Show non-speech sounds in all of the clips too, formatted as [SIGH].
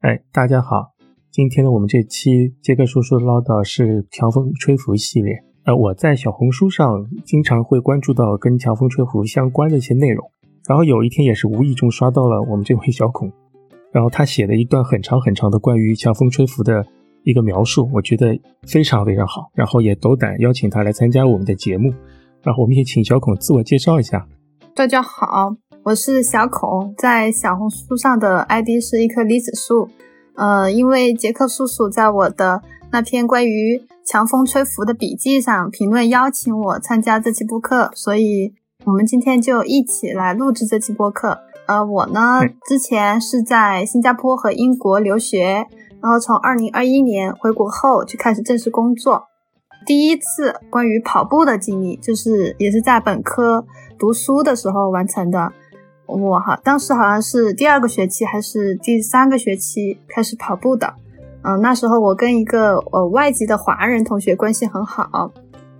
哎，大家好，今天呢，我们这期杰克叔叔唠叨是强风吹拂系列。呃，我在小红书上经常会关注到跟强风吹拂相关的一些内容，然后有一天也是无意中刷到了我们这位小孔，然后他写了一段很长很长的关于强风吹拂的一个描述，我觉得非常非常好，然后也斗胆邀请他来参加我们的节目，然后我们也请小孔自我介绍一下。大家好。我是小孔，在小红书上的 ID 是一棵梨子树。呃，因为杰克叔叔在我的那篇关于强风吹拂的笔记上评论邀请我参加这期播客，所以我们今天就一起来录制这期播客。呃，我呢之前是在新加坡和英国留学，然后从二零二一年回国后就开始正式工作。第一次关于跑步的经历，就是也是在本科读书的时候完成的。我哈，当时好像是第二个学期还是第三个学期开始跑步的，嗯，那时候我跟一个呃外籍的华人同学关系很好，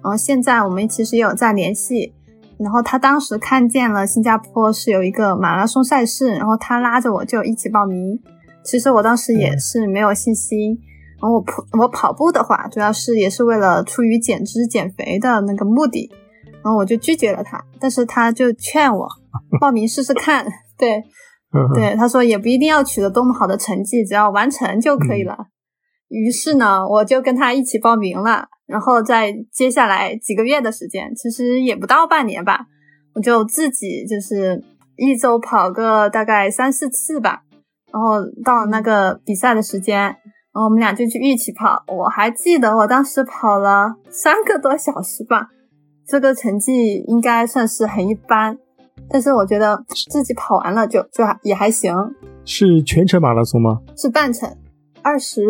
然后现在我们其实也有在联系，然后他当时看见了新加坡是有一个马拉松赛事，然后他拉着我就一起报名。其实我当时也是没有信心，然后我跑我跑步的话，主要是也是为了出于减脂减肥的那个目的。然后我就拒绝了他，但是他就劝我 [LAUGHS] 报名试试看。对，[LAUGHS] 对，他说也不一定要取得多么好的成绩，只要完成就可以了。于是呢，我就跟他一起报名了。然后在接下来几个月的时间，其实也不到半年吧，我就自己就是一周跑个大概三四次吧。然后到了那个比赛的时间，然后我们俩就去一起跑。我还记得我当时跑了三个多小时吧。这个成绩应该算是很一般，但是我觉得自己跑完了就就也还行。是全程马拉松吗？是半程，二十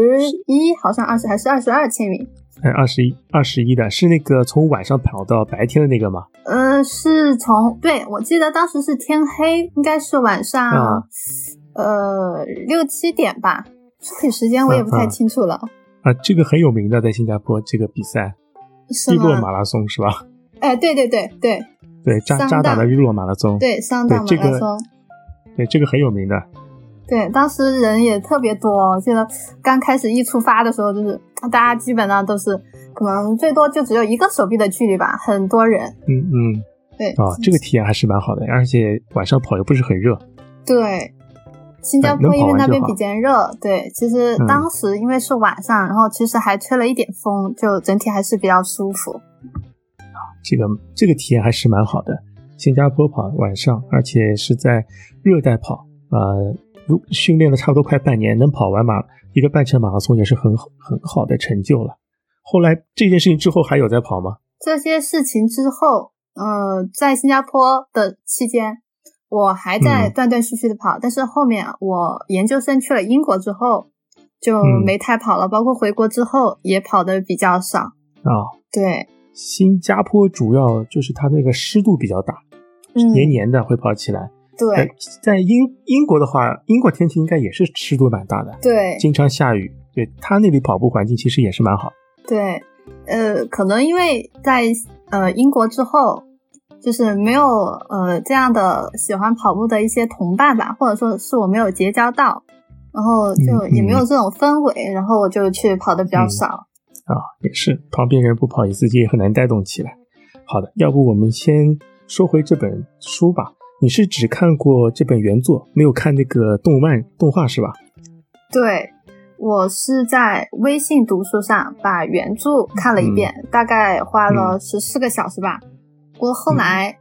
一，好像二十还是二十二千米？哎，二十一，二十一的是那个从晚上跑到白天的那个吗？嗯，是从对，我记得当时是天黑，应该是晚上，呃六七点吧，具体时间我也不太清楚了。啊，这个很有名的，在新加坡这个比赛，日落马拉松是吧？[LAUGHS] 哎，对对对对对，扎扎达的日落马拉松，对桑达马拉松，对这个很有名的。对，当时人也特别多，我记得刚开始一出发的时候，就是大家基本上都是可能最多就只有一个手臂的距离吧，很多人。嗯嗯，对啊，这个体验还是蛮好的，而且晚上跑又不是很热。对，新加坡因为那边比较热，对，其实当时因为是晚上，然后其实还吹了一点风，就整体还是比较舒服。这个这个体验还是蛮好的，新加坡跑晚上，而且是在热带跑，呃，如训练了差不多快半年，能跑完马一个半程马拉松也是很很好的成就了。后来这件事情之后还有在跑吗？这些事情之后，呃，在新加坡的期间，我还在断断续续的跑，但是后面我研究生去了英国之后，就没太跑了，包括回国之后也跑的比较少啊。对。新加坡主要就是它那个湿度比较大，黏黏的会跑起来。对，在英英国的话，英国天气应该也是湿度蛮大的，对，经常下雨。对，它那里跑步环境其实也是蛮好。对，呃，可能因为在呃英国之后，就是没有呃这样的喜欢跑步的一些同伴吧，或者说是我没有结交到，然后就也没有这种氛围，然后我就去跑的比较少。啊，也是，旁边人不跑，你自己也很难带动起来。好的，要不我们先说回这本书吧。你是只看过这本原作，没有看那个动漫动画是吧？对，我是在微信读书上把原著看了一遍，大概花了十四个小时吧。不过后来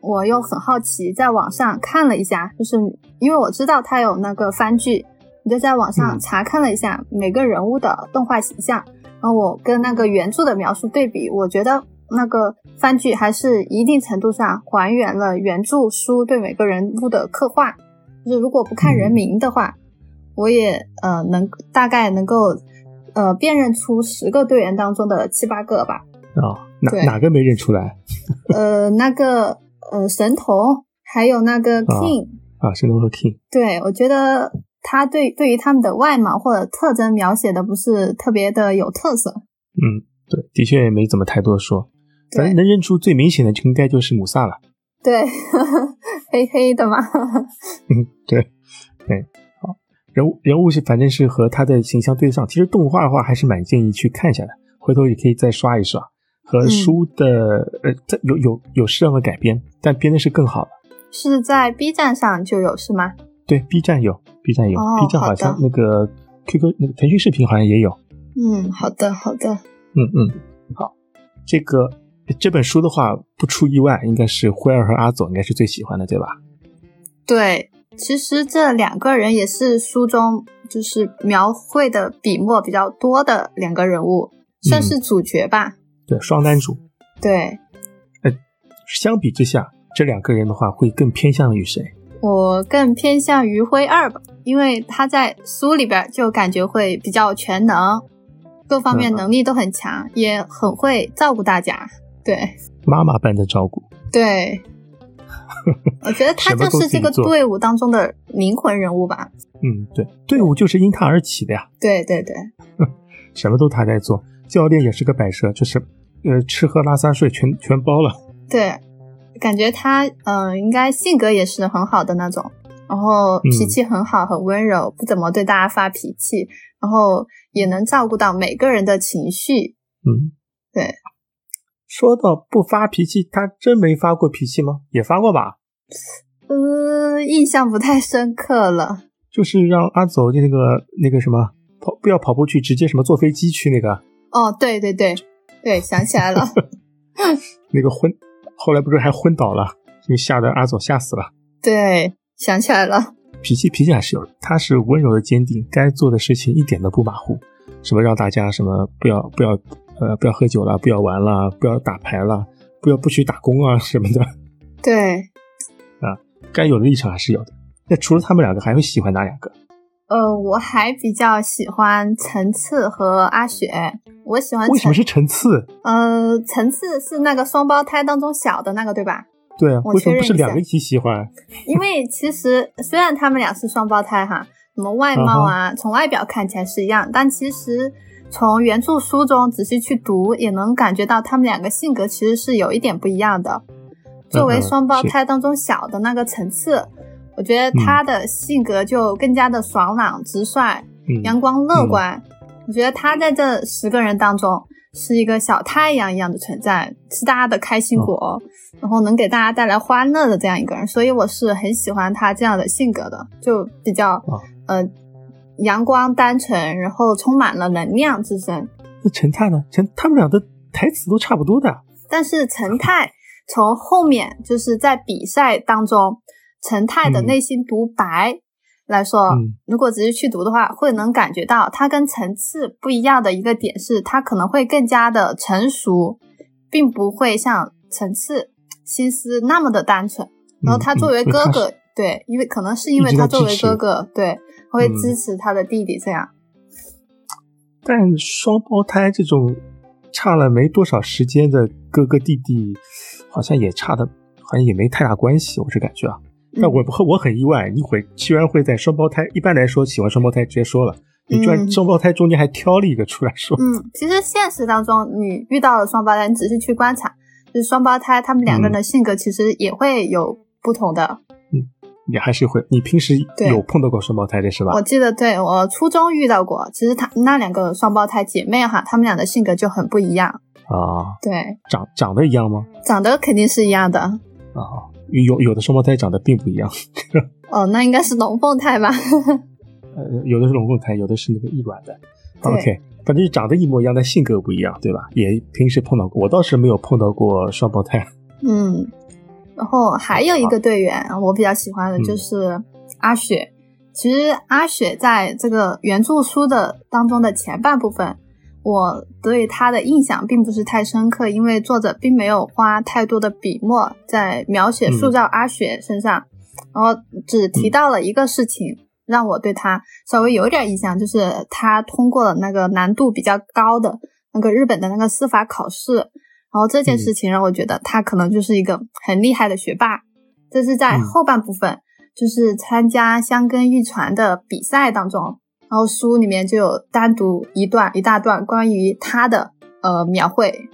我又很好奇，在网上看了一下，就是因为我知道它有那个番剧，我就在网上查看了一下每个人物的动画形象。然后我跟那个原著的描述对比，我觉得那个番剧还是一定程度上还原了原著书对每个人物的刻画。就是如果不看人名的话，我也呃能大概能够呃辨认出十个队员当中的七八个吧。啊，哪哪个没认出来？呃，那个呃神童，还有那个 King 啊，神童和 King。对，我觉得。他对对于他们的外貌或者特征描写的不是特别的有特色。嗯，对，的确也没怎么太多说。反正能认出最明显的就应该就是姆萨了。对，[LAUGHS] 黑黑的嘛。[LAUGHS] 嗯，对，对，好。人物人物是反正是和他的形象对得上。其实动画的话还是蛮建议去看一下的，回头也可以再刷一刷。和书的呃，有有有适当的改编，但编的是更好的。是在 B 站上就有是吗？对，B 站有，B 站有，B 站好像那个 QQ 那个腾讯视频好像也有。嗯，好的好的。嗯嗯，好，这个这本书的话，不出意外，应该是辉儿和阿佐应该是最喜欢的，对吧？对，其实这两个人也是书中就是描绘的笔墨比较多的两个人物，算是主角吧。对，双男主。对，呃，相比之下，这两个人的话会更偏向于谁？我更偏向于灰二吧，因为他在书里边就感觉会比较全能，各方面能力都很强，也很会照顾大家。对，妈妈般的照顾。[LAUGHS] 对，我觉得他就是这个队伍当中的灵魂人物吧。嗯，对，队伍就是因他而起的呀。对对对，[LAUGHS] 什么都他在做，教练也是个摆设，就是。呃，吃喝拉撒睡全全包了。对，感觉他嗯，应该性格也是很好的那种，然后脾气很好，很温柔，不怎么对大家发脾气，然后也能照顾到每个人的情绪。嗯，对。说到不发脾气，他真没发过脾气吗？也发过吧？呃，印象不太深刻了。就是让阿走那个那个什么跑，不要跑步去，直接什么坐飞机去那个。哦，对对对。对，想起来了，[LAUGHS] 那个昏，后来不是还昏倒了，就吓得阿佐吓死了。对，想起来了，脾气脾气还是有的，他是温柔的坚定，该做的事情一点都不马虎，什么让大家什么不要不要呃不要喝酒了，不要玩了，不要打牌了，不要不许打工啊什么的。对，啊，该有的立场还是有的。那除了他们两个，还会喜欢哪两个？呃，我还比较喜欢陈次和阿雪。我喜欢为什么是陈次？呃，陈次是那个双胞胎当中小的那个，对吧？对啊，为什么不是两个一起喜欢？[LAUGHS] 因为其实虽然他们俩是双胞胎哈，什么外貌啊，从外表看起来是一样，但其实从原著书中仔细去读，也能感觉到他们两个性格其实是有一点不一样的。作为双胞胎当中小的那个陈次。我觉得他的性格就更加的爽朗、直率、阳光、乐观。我觉得他在这十个人当中是一个小太阳一样的存在，是大家的开心果，然后能给大家带来欢乐的这样一个人。所以我是很喜欢他这样的性格的，就比较呃阳光、单纯，然后充满了能量之身。那陈太呢？陈他们俩的台词都差不多的，但是陈太从后面就是在比赛当中。陈太的内心独白来说，如果直接去读的话，会能感觉到他跟陈次不一样的一个点是，他可能会更加的成熟，并不会像陈次心思那么的单纯。然后他作为哥哥，对，因为可能是因为他作为哥哥，对，会支持他的弟弟这样。但双胞胎这种差了没多少时间的哥哥弟弟，好像也差的，好像也没太大关系，我是感觉啊。但我不，我很意外，你会居然会在双胞胎。一般来说，喜欢双胞胎直接说了，你居然双胞胎中间还挑了一个出来说。嗯，其实现实当中，你遇到了双胞胎，你仔细去观察，就是双胞胎他们两个人的性格其实也会有不同的。嗯，你还是会，你平时有碰到过双胞胎的是吧？我记得，对我初中遇到过。其实他那两个双胞胎姐妹哈，他们俩的性格就很不一样啊。对，长长得一样吗？长得肯定是一样的啊。有有的双胞胎长得并不一样，[LAUGHS] 哦，那应该是龙凤胎吧？[LAUGHS] 呃，有的是龙凤胎，有的是那个异卵的。OK，反正长得一模一样，但性格不一样，对吧？也平时碰到过，我倒是没有碰到过双胞胎。嗯，然后还有一个队员，我比较喜欢的就是阿雪。其实阿雪在这个原著书的当中的前半部分。我对他的印象并不是太深刻，因为作者并没有花太多的笔墨在描写塑造阿雪身上，然后只提到了一个事情，让我对他稍微有点印象，就是他通过了那个难度比较高的那个日本的那个司法考试，然后这件事情让我觉得他可能就是一个很厉害的学霸。这是在后半部分，就是参加香根玉传的比赛当中。然后书里面就有单独一段一大段关于他的呃描绘，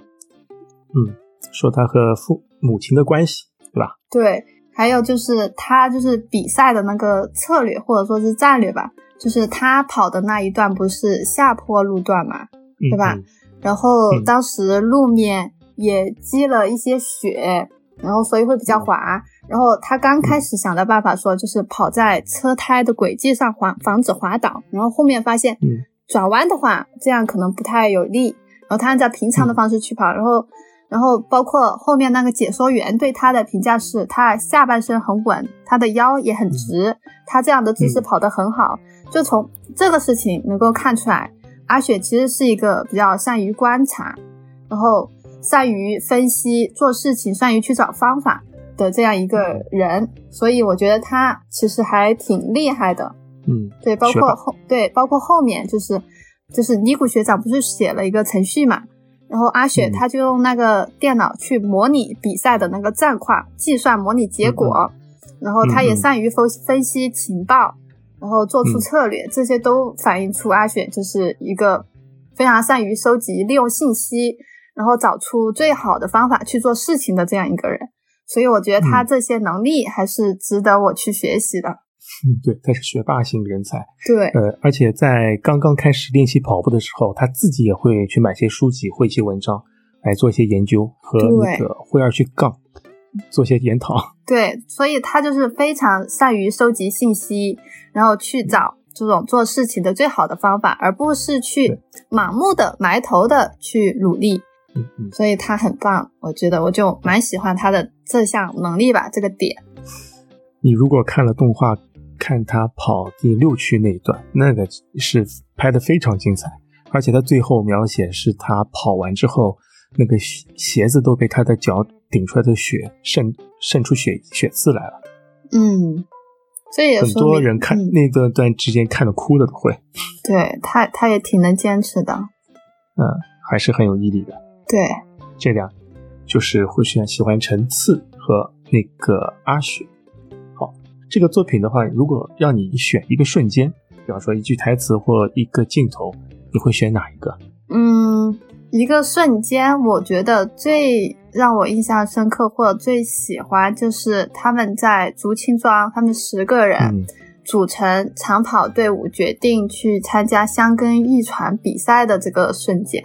嗯，说他和父母亲的关系，对吧？对，还有就是他就是比赛的那个策略或者说是战略吧，就是他跑的那一段不是下坡路段嘛，对吧？然后当时路面也积了一些雪，然后所以会比较滑。然后他刚开始想的办法说就是跑在车胎的轨迹上，防防止滑倒。然后后面发现转弯的话这样可能不太有利，然后他按照平常的方式去跑，然后。然后包括后面那个解说员对他的评价是，他下半身很稳，他的腰也很直，他这样的姿势跑得很好。就从这个事情能够看出来，阿雪其实是一个比较善于观察，然后善于分析做事情，善于去找方法的这样一个人。所以我觉得他其实还挺厉害的。嗯，对，包括后对，包括后面就是就是尼古学长不是写了一个程序嘛？然后阿雪他就用那个电脑去模拟比赛的那个战况，计算模拟结果，然后他也善于分分析情报，然后做出策略，这些都反映出阿雪就是一个非常善于收集、利用信息，然后找出最好的方法去做事情的这样一个人。所以我觉得他这些能力还是值得我去学习的。嗯，对，他是学霸型人才。对，呃，而且在刚刚开始练习跑步的时候，他自己也会去买些书籍、绘一些文章，来做一些研究，和那个慧儿去杠，做些研讨。[LAUGHS] 对，所以他就是非常善于收集信息，然后去找这种做事情的最好的方法，而不是去盲目的埋头的去努力。所以他很棒，我觉得我就蛮喜欢他的这项能力吧，这个点。你如果看了动画。看他跑第六区那一段，那个是拍的非常精彩，而且他最后描写是他跑完之后，那个鞋子都被他的脚顶出来的血渗渗出血血渍来了。嗯，这也很多人看那段段之间看的哭了都会。对他，他也挺能坚持的。嗯，还是很有毅力的。对，这两就是会选喜欢陈次和那个阿雪。好这个作品的话，如果让你选一个瞬间，比方说一句台词或一个镜头，你会选哪一个？嗯，一个瞬间，我觉得最让我印象深刻或者最喜欢，就是他们在竹青庄，他们十个人组成长跑队伍，决定去参加香根一传比赛的这个瞬间。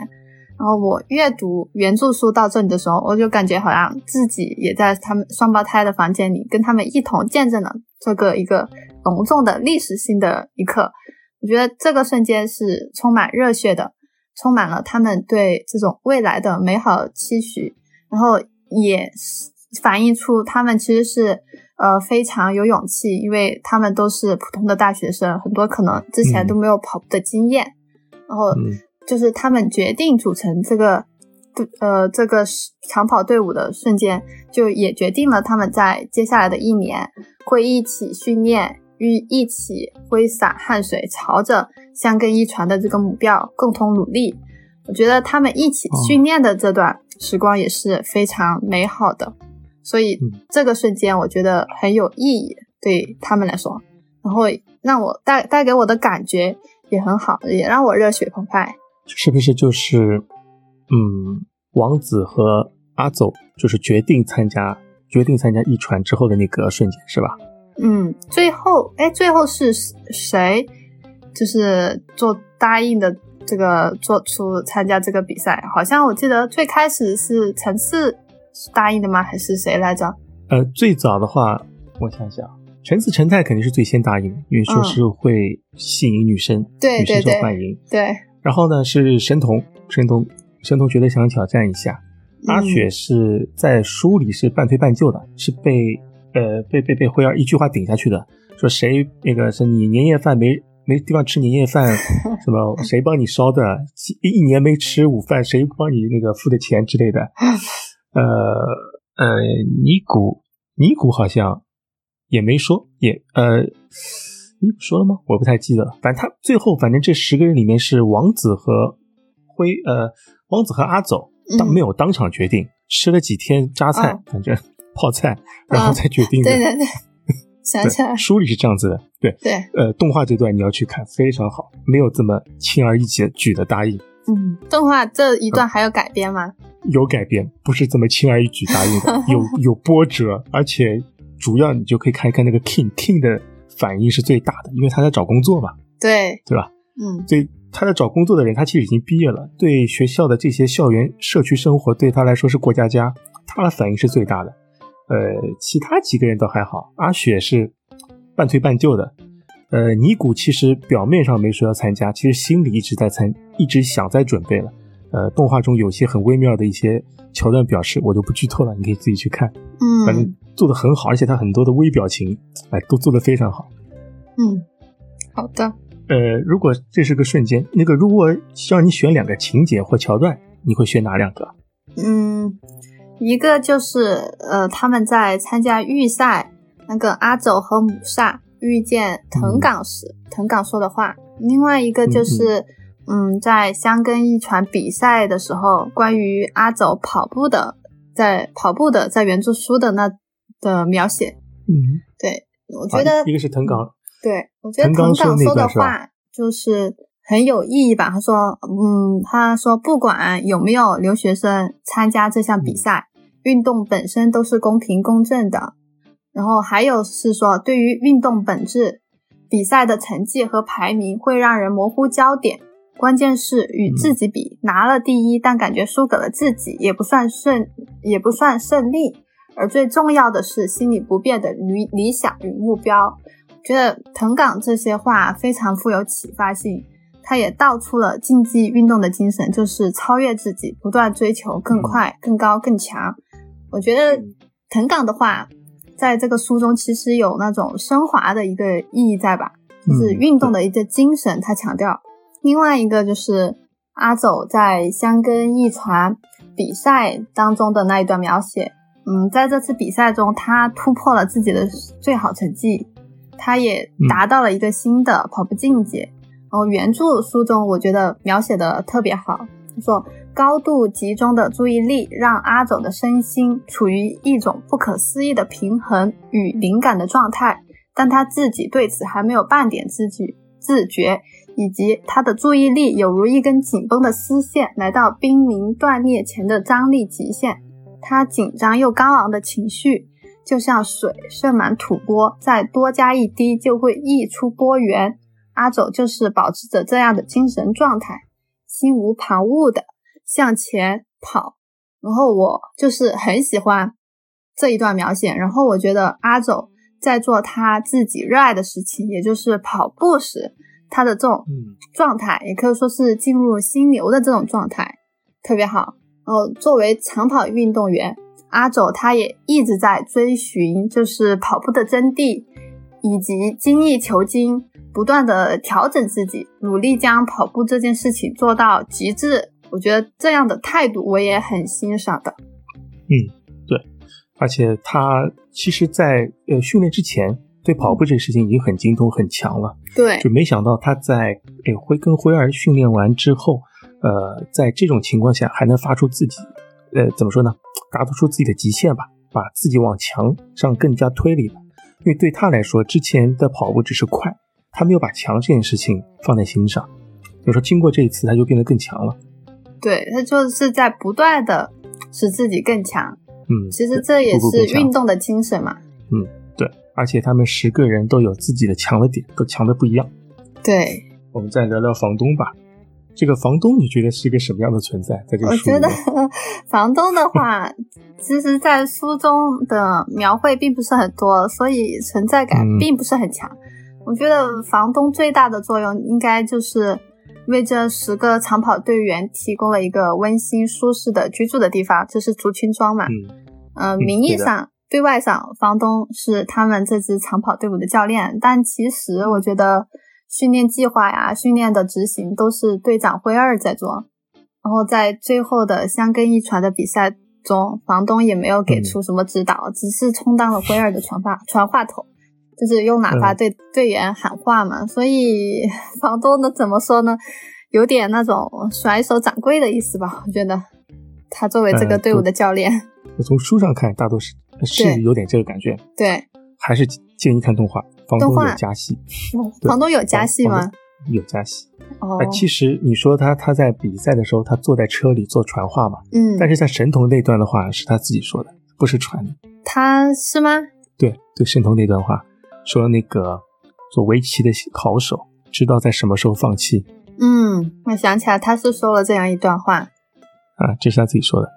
然后我阅读原著书到这里的时候，我就感觉好像自己也在他们双胞胎的房间里，跟他们一同见证了这个一个隆重的历史性的一刻。我觉得这个瞬间是充满热血的，充满了他们对这种未来的美好期许，然后也反映出他们其实是呃非常有勇气，因为他们都是普通的大学生，很多可能之前都没有跑步的经验，然后。就是他们决定组成这个，呃，这个长跑队伍的瞬间，就也决定了他们在接下来的一年会一起训练，与一起挥洒汗水，朝着相跟一传的这个目标共同努力。我觉得他们一起训练的这段时光也是非常美好的，所以这个瞬间我觉得很有意义对他们来说，然后让我带带给我的感觉也很好，也让我热血澎湃。是不是就是，嗯，王子和阿走就是决定参加，决定参加一传之后的那个瞬间，是吧？嗯，最后，哎，最后是谁，就是做答应的这个做出参加这个比赛？好像我记得最开始是陈次答应的吗？还是谁来着？呃，最早的话，我想想，陈次陈太肯定是最先答应的，因为说是会吸引女生，对女生受欢迎，对。然后呢，是神童，神童，神童觉得想挑战一下。阿雪是在书里是半推半就的，是被呃被被被辉儿一句话顶下去的，说谁那个是你年夜饭没没地方吃年夜饭，[LAUGHS] 什么谁帮你烧的，一年没吃午饭，谁帮你那个付的钱之类的。[LAUGHS] 呃呃，尼古尼古好像也没说，也呃。你说了吗？我不太记得了。反正他最后，反正这十个人里面是王子和辉，呃，王子和阿走当没有当场决定，吃了几天榨菜，反正泡菜，然后才决定的。对对对，[LAUGHS] 想起来，书里是这样子的。对对，呃，动画这段你要去看，非常好，没有这么轻而易举的答应。嗯，动画这一段还有改编吗？有改编，不是这么轻而易举答应的，[LAUGHS] 有有波折，而且。主要你就可以看一看那个 King，King 的反应是最大的，因为他在找工作嘛，对对吧？嗯，所以他在找工作的人，他其实已经毕业了，对学校的这些校园社区生活对他来说是过家家，他的反应是最大的。呃，其他几个人倒还好，阿雪是半推半就的。呃，尼古其实表面上没说要参加，其实心里一直在参，一直想在准备了。呃，动画中有些很微妙的一些桥段表示，我就不剧透了，你可以自己去看。嗯，反正做的很好，而且他很多的微表情，哎，都做的非常好。嗯，好的。呃，如果这是个瞬间，那个如果让你选两个情节或桥段，你会选哪两个？嗯，一个就是呃，他们在参加预赛，那个阿走和母萨。遇见藤冈时，藤冈说的话。另外一个就是，嗯，在香根一传比赛的时候，关于阿走跑步的，在跑步的在原著书的那的描写。嗯，对，我觉得一个是藤冈，对我觉得藤冈说的话就是很有意义吧。他说，嗯，他说不管有没有留学生参加这项比赛，运动本身都是公平公正的。然后还有是说，对于运动本质，比赛的成绩和排名会让人模糊焦点。关键是与自己比，拿了第一，但感觉输给了自己，也不算胜，也不算胜利。而最重要的是，心理不变的理理想与目标。觉得藤冈这些话非常富有启发性，他也道出了竞技运动的精神，就是超越自己，不断追求更快、更高、更强。我觉得藤冈的话。在这个书中，其实有那种升华的一个意义在吧，就是运动的一个精神，他强调。另外一个就是阿走在香根一传比赛当中的那一段描写，嗯，在这次比赛中，他突破了自己的最好成绩，他也达到了一个新的跑步境界。然后原著书中，我觉得描写的特别好，他说。高度集中的注意力让阿走的身心处于一种不可思议的平衡与灵感的状态，但他自己对此还没有半点自觉，自觉，以及他的注意力有如一根紧绷的丝线，来到濒临断裂前的张力极限。他紧张又高昂的情绪，就像水盛满土钵，再多加一滴就会溢出波源。阿走就是保持着这样的精神状态，心无旁骛的。向前跑，然后我就是很喜欢这一段描写。然后我觉得阿走在做他自己热爱的事情，也就是跑步时，他的这种状态，也可以说是进入心流的这种状态，特别好。然后作为长跑运动员，阿走他也一直在追寻，就是跑步的真谛，以及精益求精，不断的调整自己，努力将跑步这件事情做到极致。我觉得这样的态度我也很欣赏的。嗯，对，而且他其实，在呃训练之前，对跑步这个事情已经很精通、很强了。对，就没想到他在呃辉跟辉儿训练完之后，呃，在这种情况下还能发出自己，呃，怎么说呢？达到出自己的极限吧，把自己往强上更加推理了。因为对他来说，之前的跑步只是快，他没有把强这件事情放在心上。就说经过这一次，他就变得更强了。对他就是在不断的使自己更强，嗯，其实这也是运动的精神嘛，嗯，对，而且他们十个人都有自己的强的点，都强的不一样。对，我们再聊聊房东吧。这个房东你觉得是一个什么样的存在？在这个书我觉得 [LAUGHS] 房东的话，其实，在书中的描绘并不是很多，所以存在感并不是很强。我觉得房东最大的作用应该就是。为这十个长跑队员提供了一个温馨舒适的居住的地方，这是竹青庄嘛？嗯，名义上、对外上，房东是他们这支长跑队伍的教练，但其实我觉得训练计划呀、训练的执行都是队长辉二在做。然后在最后的香根一传的比赛中，房东也没有给出什么指导，只是充当了辉二的传话传话筒。就是用喇叭对队员喊话嘛，所以房东呢怎么说呢？有点那种甩手掌柜的意思吧？我觉得他作为这个队伍的教练，从书上看大多是是有点这个感觉。对，还是建议看动画。房东有加戏，房东有加戏吗？有加戏。哦，其实你说他他在比赛的时候他坐在车里做传话嘛？嗯，但是在神童那段的话是他自己说的，不是传的。他是吗？对对，神童那段话说那个做围棋的好手知道在什么时候放弃。嗯，我想起来他是说了这样一段话啊，这是他自己说的，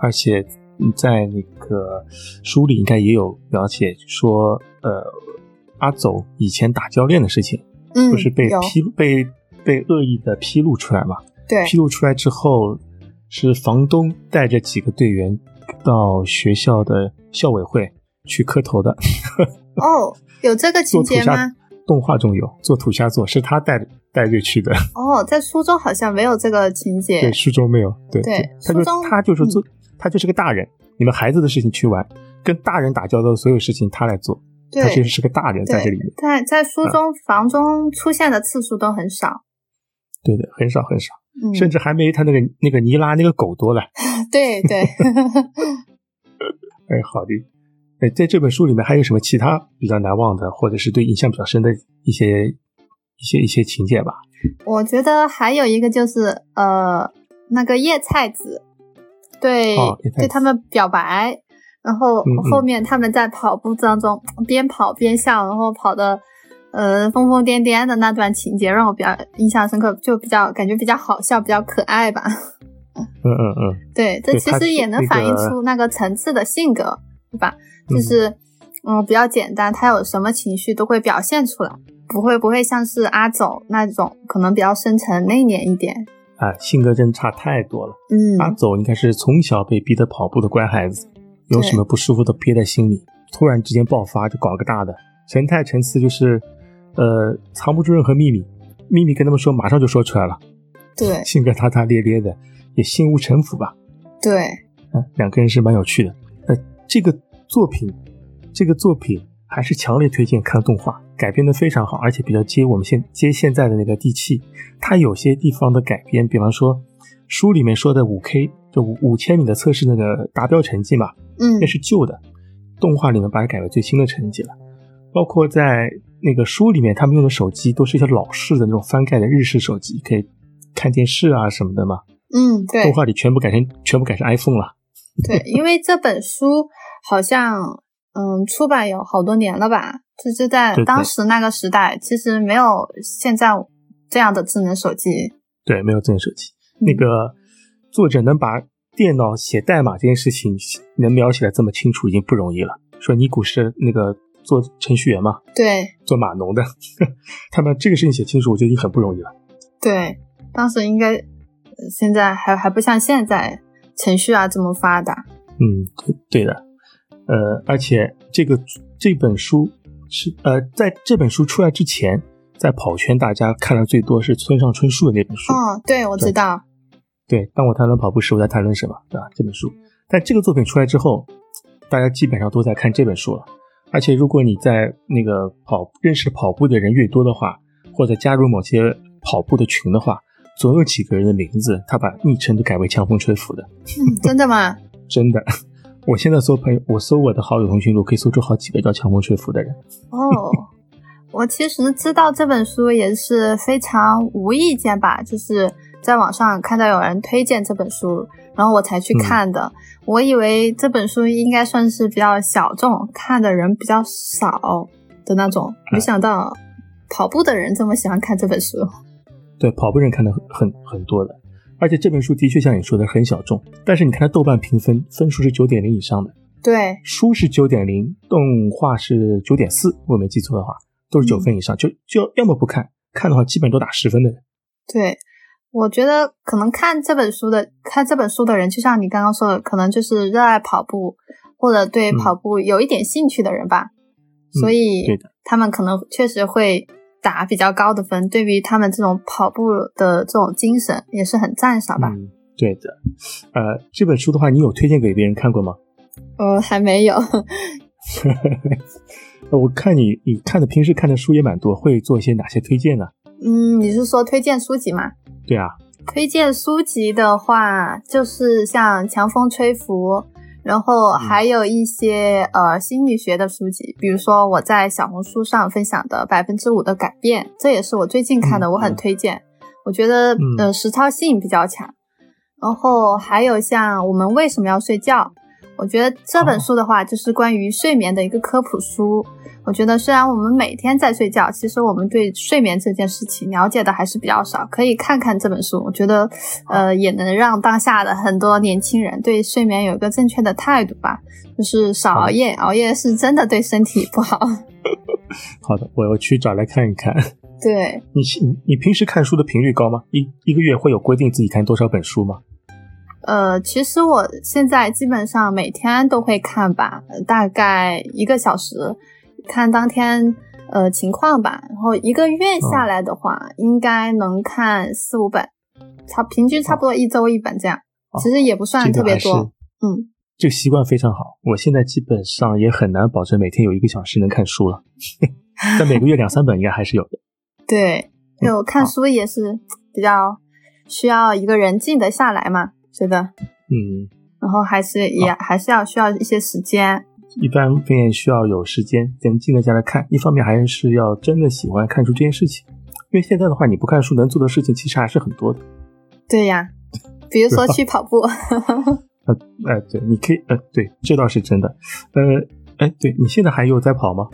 而且在那个书里应该也有描写说，呃，阿走以前打教练的事情，嗯，就是被披被被恶意的披露出来嘛。对，披露出来之后，是房东带着几个队员到学校的校委会去磕头的。哦，有这个情节吗？动画中有，做土下座是他带带队去的。[LAUGHS] 哦，在书中好像没有这个情节。对，书中没有。对对，他就他就是做，他就是个大人，你们孩子的事情去玩，跟大人打交道的所有事情他来做。对，他其实是个大人在这里面。在在书中，房中出现的次数都很少。对的，很少很少。嗯，甚至还没他那个那个尼拉那个狗多了。[LAUGHS] 对对。[LAUGHS] 哎，好的。哎，在这本书里面还有什么其他比较难忘的，或者是对印象比较深的一些一些一些情节吧？我觉得还有一个就是呃，那个叶菜子对对他们表白，然后后面他们在跑步当中边跑边笑，然后跑的呃疯疯癫癫的那段情节让我比较印象深刻，就比较感觉比较好笑，比较可爱吧。嗯嗯嗯，[LAUGHS] 对，这其实也能反映出那个层次的性格，对吧？就是，嗯，比较简单，他有什么情绪都会表现出来，不会不会像是阿走那种可能比较深沉内敛一点。啊，性格真差太多了。嗯，阿走应该是从小被逼着跑步的乖孩子，有什么不舒服都憋在心里，突然之间爆发就搞个大的。陈太陈思就是，呃，藏不住任何秘密，秘密跟他们说马上就说出来了。对，[LAUGHS] 性格大大咧咧的，也心无城府吧。对，嗯，两个人是蛮有趣的。呃，这个。作品，这个作品还是强烈推荐看动画，改编的非常好，而且比较接我们现接现在的那个地气。它有些地方的改编，比方说书里面说的五 K 就五五千米的测试那个达标成绩嘛，嗯，那是旧的，动画里面把它改为最新的成绩了。包括在那个书里面，他们用的手机都是一些老式的那种翻盖的日式手机，可以看电视啊什么的嘛。嗯，对，动画里全部改成全部改成 iPhone 了。对，因为这本书。好像，嗯，出版有好多年了吧？就是在当时那个时代，其实没有现在这样的智能手机。对，没有智能手机。那个作者能把电脑写代码这件事情能描写的这么清楚，已经不容易了。说尼古是那个做程序员嘛？对，做码农的，[LAUGHS] 他把这个事情写清楚，我觉得已经很不容易了。对，当时应该，现在还还不像现在程序啊这么发达。嗯，对的。呃，而且这个这本书是呃，在这本书出来之前，在跑圈大家看的最多是村上春树的那本书。哦，对，我知道。对，当我谈论跑步时，我在谈论什么？对吧？这本书。但这个作品出来之后，大家基本上都在看这本书了。而且，如果你在那个跑认识跑步的人越多的话，或者加入某些跑步的群的话，总有几个人的名字，他把昵称都改为“强风吹拂”的。嗯，真的吗？[LAUGHS] 真的。我现在搜朋友，我搜我的好友通讯录，可以搜出好几个叫强风吹拂的人。哦，我其实知道这本书也是非常无意间吧，就是在网上看到有人推荐这本书，然后我才去看的。我以为这本书应该算是比较小众，看的人比较少的那种，没想到跑步的人这么喜欢看这本书。对，跑步人看的很很多的。而且这本书的确像你说的很小众，但是你看它豆瓣评分分数是九点零以上的，对，书是九点零，动画是九点四，我没记错的话，都是九分以上，就就要么不看，看的话基本都打十分的人。对，我觉得可能看这本书的看这本书的人，就像你刚刚说的，可能就是热爱跑步或者对跑步有一点兴趣的人吧，所以他们可能确实会。打比较高的分，对于他们这种跑步的这种精神也是很赞赏吧。嗯，对的。呃，这本书的话，你有推荐给别人看过吗？[LAUGHS] 呃，还没有。[LAUGHS] 我看你，你看的平时看的书也蛮多，会做一些哪些推荐呢？嗯，你是说推荐书籍吗？对啊。推荐书籍的话，就是像《强风吹拂》。然后还有一些呃心理学的书籍，比如说我在小红书上分享的百分之五的改变，这也是我最近看的，我很推荐。我觉得呃实操性比较强。然后还有像我们为什么要睡觉？我觉得这本书的话，就是关于睡眠的一个科普书。我觉得虽然我们每天在睡觉，其实我们对睡眠这件事情了解的还是比较少。可以看看这本书，我觉得，呃，也能让当下的很多年轻人对睡眠有一个正确的态度吧。就是少熬夜，熬夜是真的对身体不好。[LAUGHS] 好的，我要去找来看一看。[LAUGHS] 对你，你你平时看书的频率高吗？一一个月会有规定自己看多少本书吗？呃，其实我现在基本上每天都会看吧，大概一个小时。看当天呃情况吧，然后一个月下来的话，应该能看四五本，差平均差不多一周一本这样，其实也不算特别多。嗯，这个习惯非常好，我现在基本上也很难保证每天有一个小时能看书了，[LAUGHS] 但每个月两三本应该还是有的。[LAUGHS] 对，就看书也是比较需要一个人静得下来嘛，觉得，嗯，然后还是也还是要需要一些时间。一般面需要有时间，先静得下来看。一方面还是要真的喜欢看书这件事情，因为现在的话，你不看书能做的事情其实还是很多的。对呀，比如说去跑步。[LAUGHS] 呃，哎，对，你可以，呃，对，这倒是真的。呃，哎，对你现在还有在跑吗？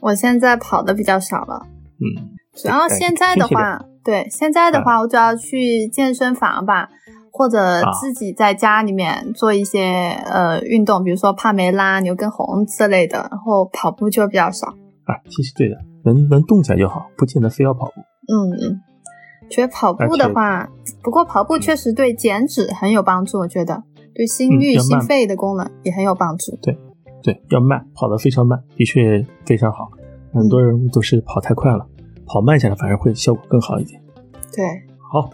我现在跑的比较少了。嗯，主要现在的话，对，现在的话，我主要去健身房吧。或者自己在家里面做一些呃运动，比如说帕梅拉、牛根红之类的，然后跑步就比较少啊。其实对的，能能动起来就好，不见得非要跑步。嗯嗯，觉得跑步的话，不过跑步确实对减脂很有帮助，我觉得对心率、心肺的功能也很有帮助。对对，要慢，跑得非常慢，的确非常好。很多人都是跑太快了，跑慢下来反而会效果更好一点。对，好。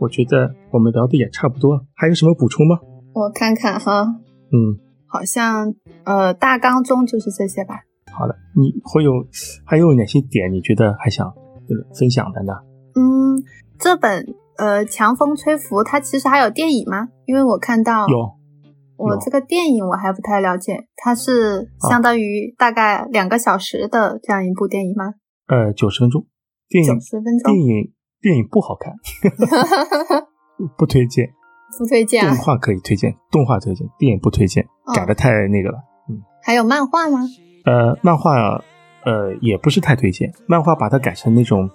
我觉得我们聊的也差不多，还有什么补充吗？我看看哈，嗯，好像呃大纲中就是这些吧。好的，你会有还有哪些点你觉得还想分享的呢？嗯，这本呃强风吹拂它其实还有电影吗？因为我看到有，我这个电影我还不太了解，它是相当于大概两个小时的这样一部电影吗？呃，九十分钟，电影九十分钟，电影。电影不好看，[LAUGHS] 不推荐，不推荐。动画可以推荐，动画推荐，电影不推荐，改的太那个了。嗯，还有漫画吗？呃，漫画呃也不是太推荐，漫画把它改成那种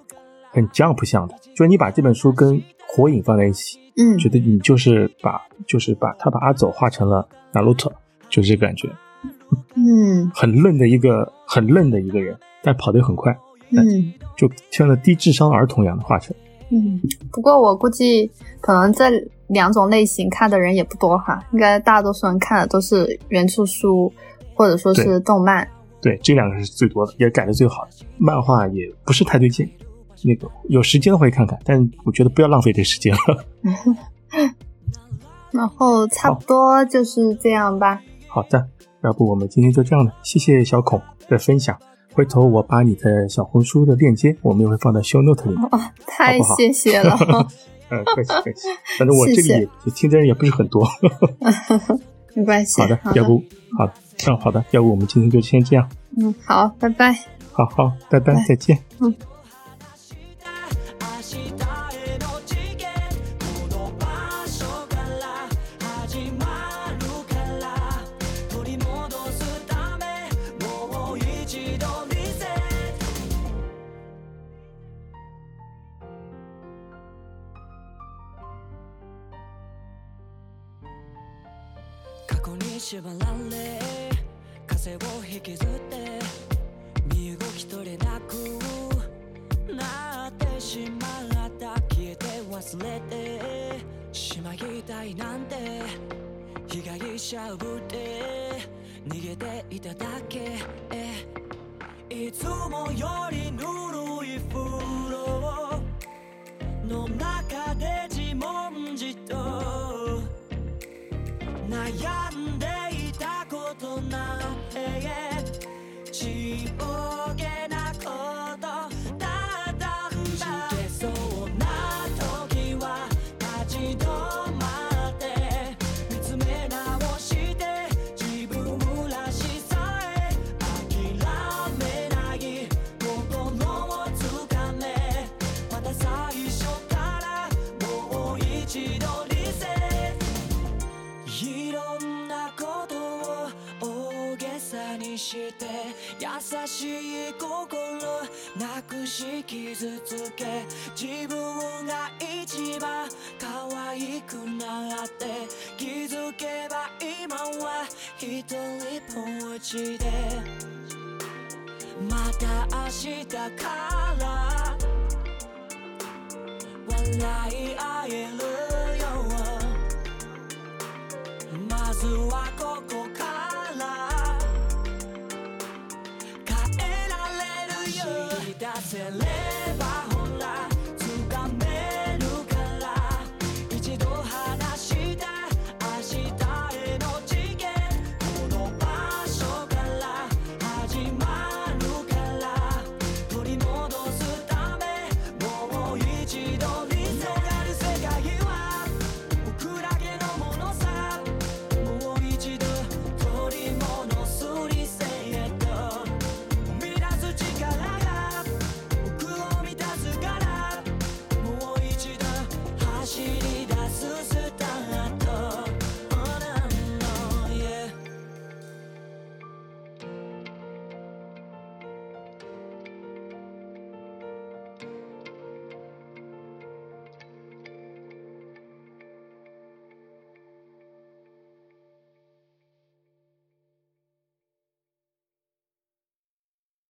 很 Jump 像的，就是你把这本书跟火影放在一起，嗯，觉得你就是把就是把他把阿走画成了纳鲁特，就是这个感觉。嗯，很嫩的一个很嫩的一个人，但跑得很快。嗯，就像个低智商儿童一样的画质。嗯，不过我估计可能这两种类型看的人也不多哈，应该大多数人看的都是原著书或者说是动漫。对，这两个是最多的，也改的最好的。漫画也不是太对劲，那个有时间的话看看，但我觉得不要浪费这时间了。[LAUGHS] 然后差不多就是这样吧。好的，要不我们今天就这样了，谢谢小孔的分享。回头我把你的小红书的链接，我们也会放在 show note 里。哦，太谢谢了。[LAUGHS] 嗯，客气客气。反正我这里也听的人也不是很多。[LAUGHS] 没关系。好的，要不好，嗯，好的，要不我们今天就先这样。嗯，好，拜拜。好好，拜拜，再见。嗯。縛られ風を引きずって身動き取れなくなってしまった。消えて忘れてしまいたいなんて被害者ぶって逃げていただけ。いつもよりぬるい風呂の中で自問自答。悩んし傷つけ自分が一番可愛くなって気づけば今は一人ぼっちで。また明日から笑い合えるよまずはここから vida se eleva.